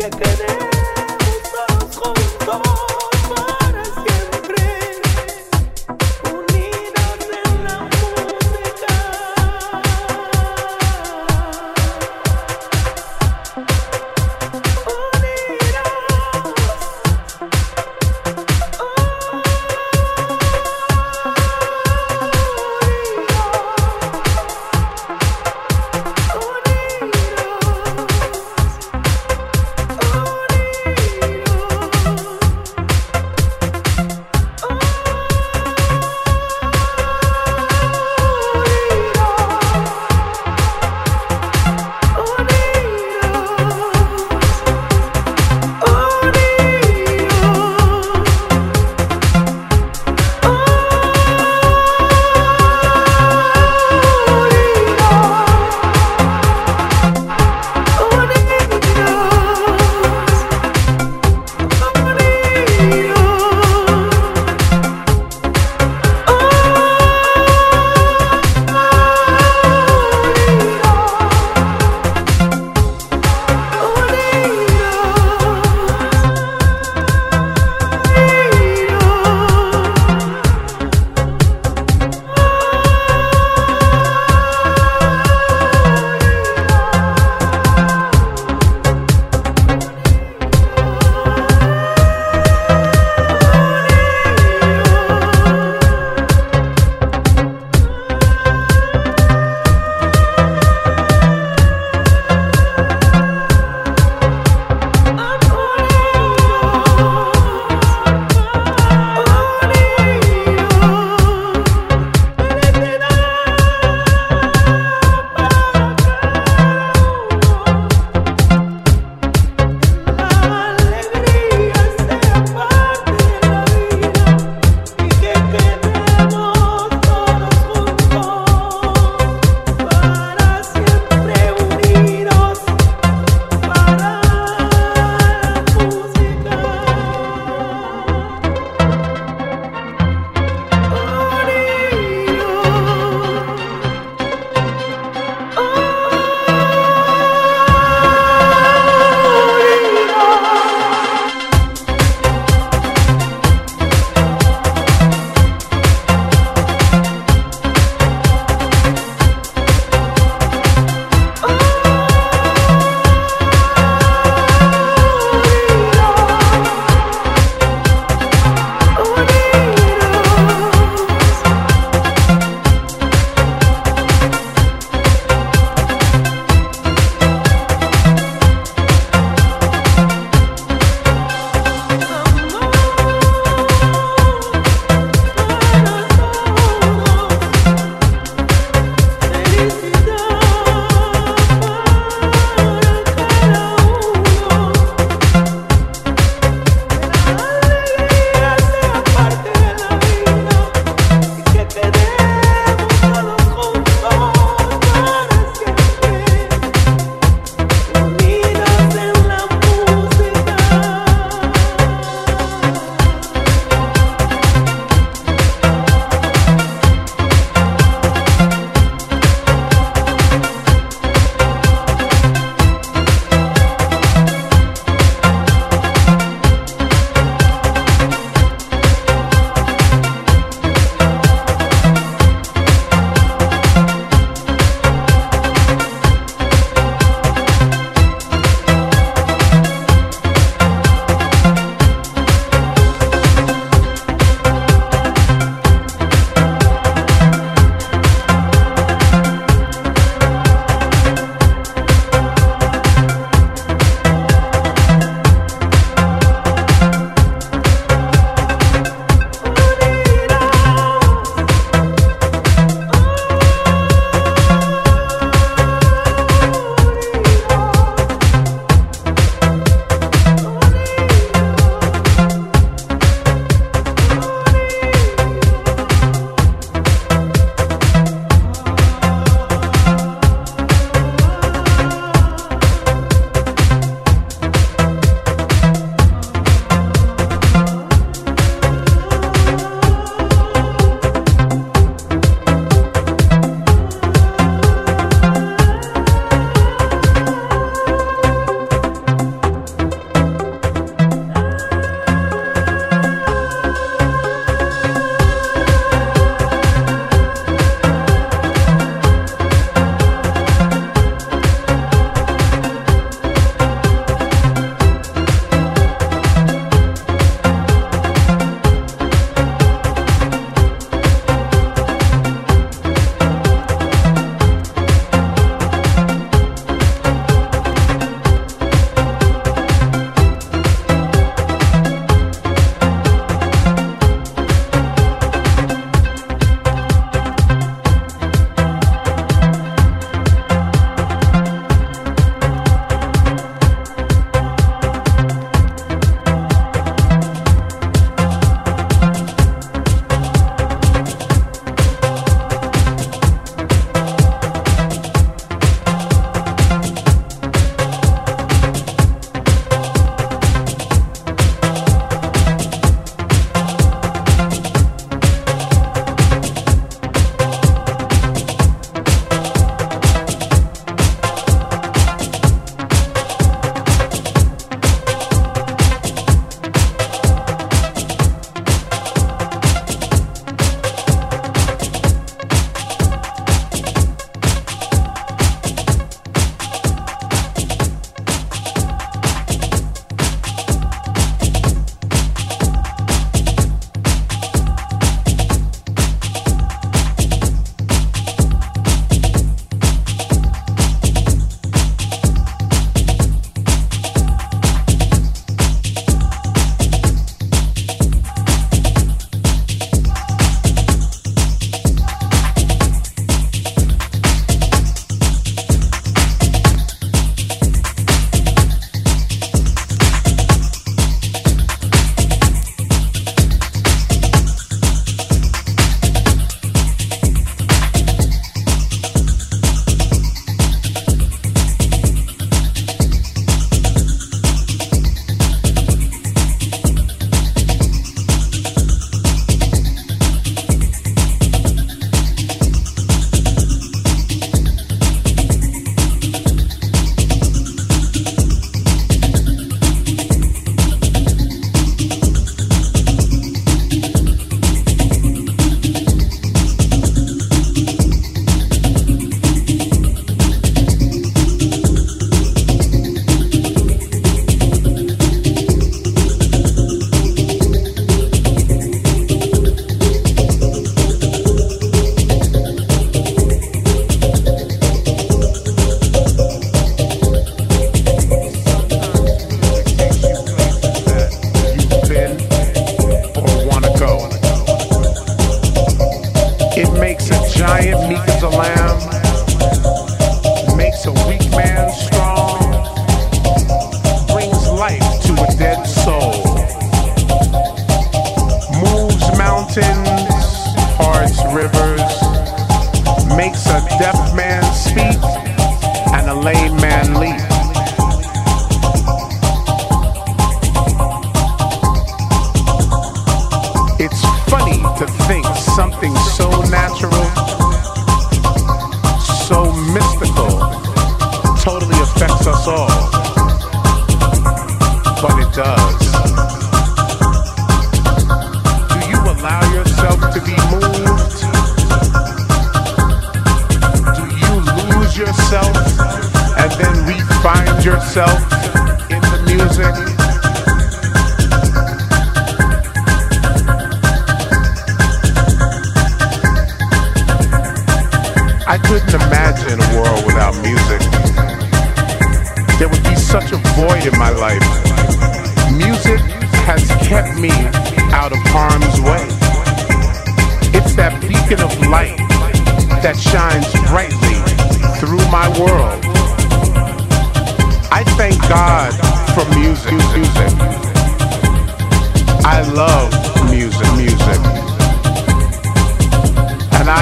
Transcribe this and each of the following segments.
Yeah.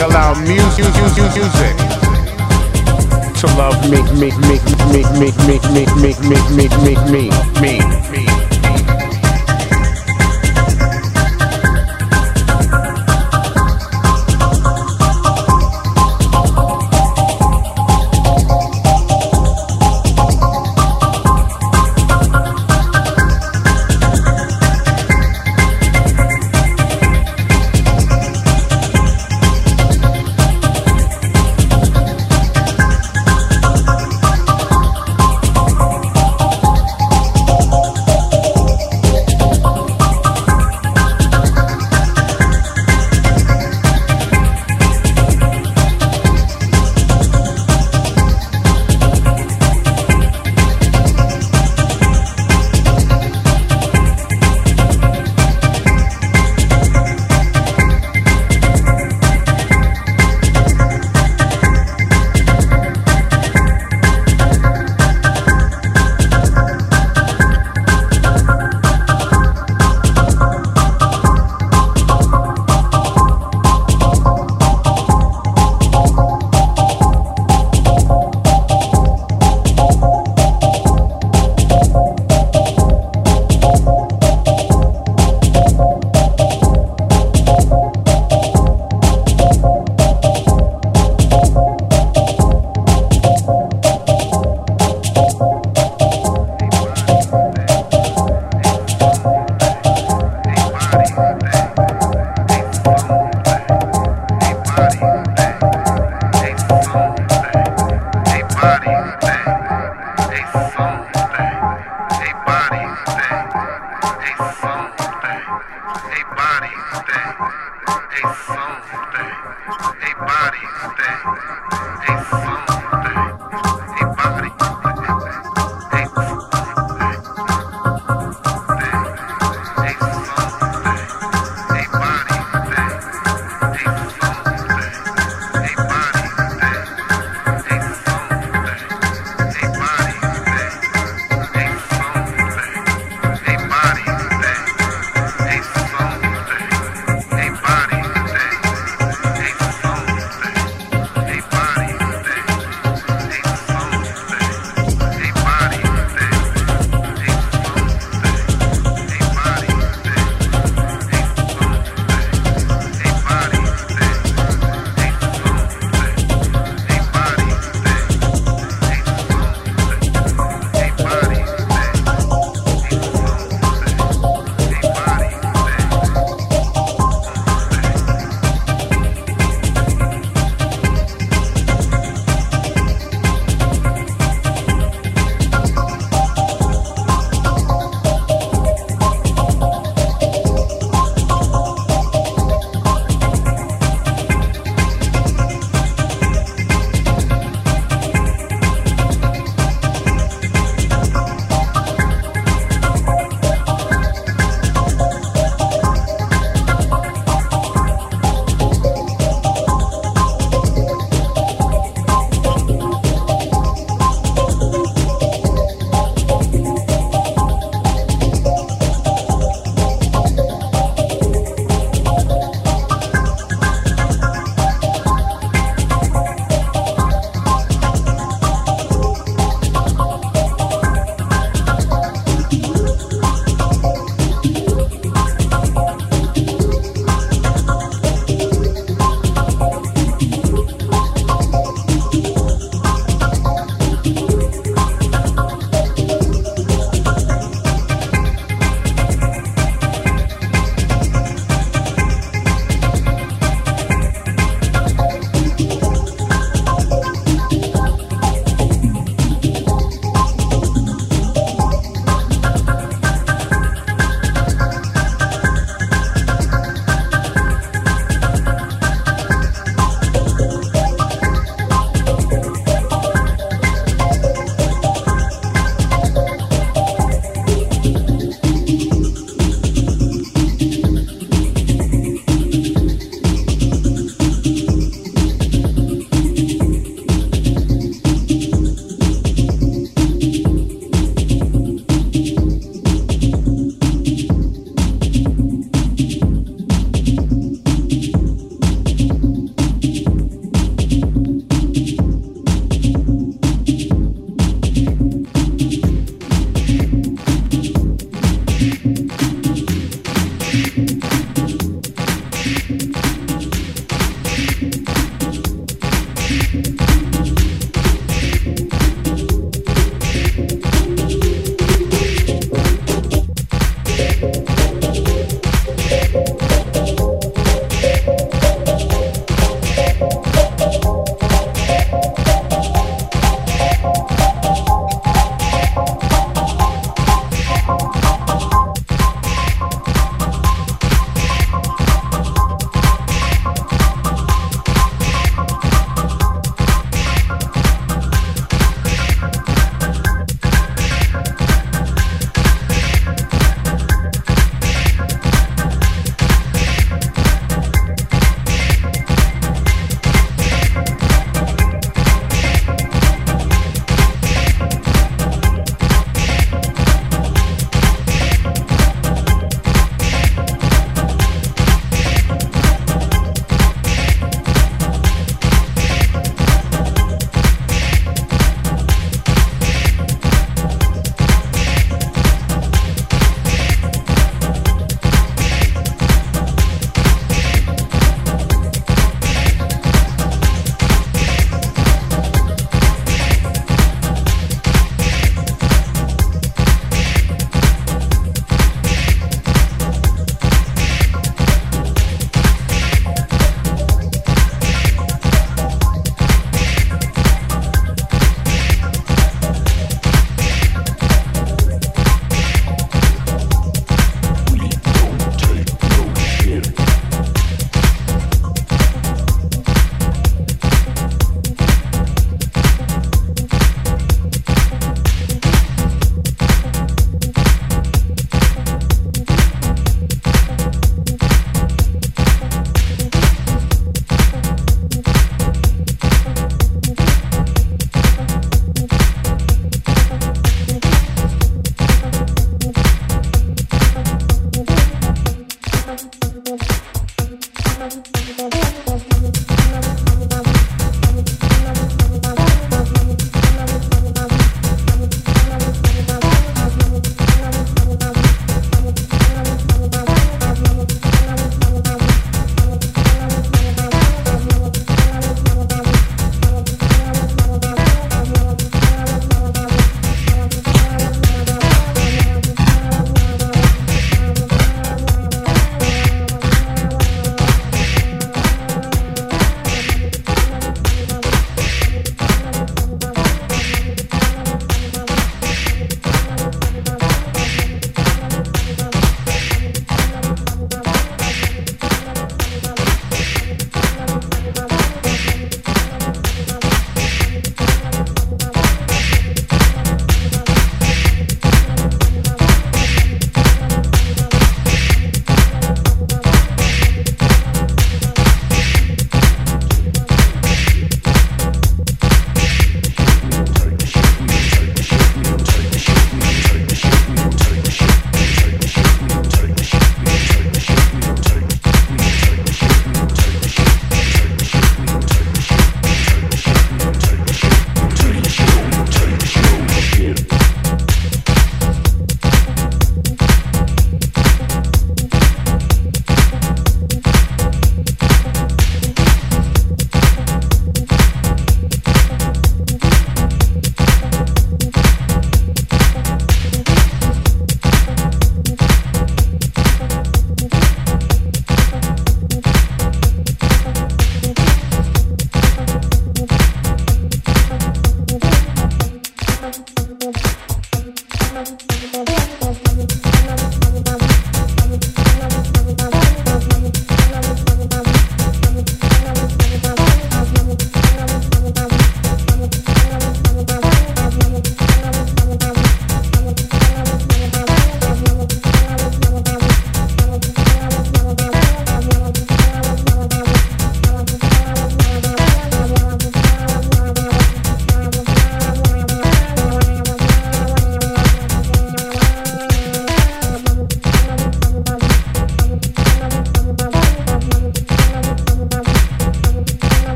allow music, music, music to love me, me, me, me, me, me, me, me, me, me, me, me, me, me. party thing.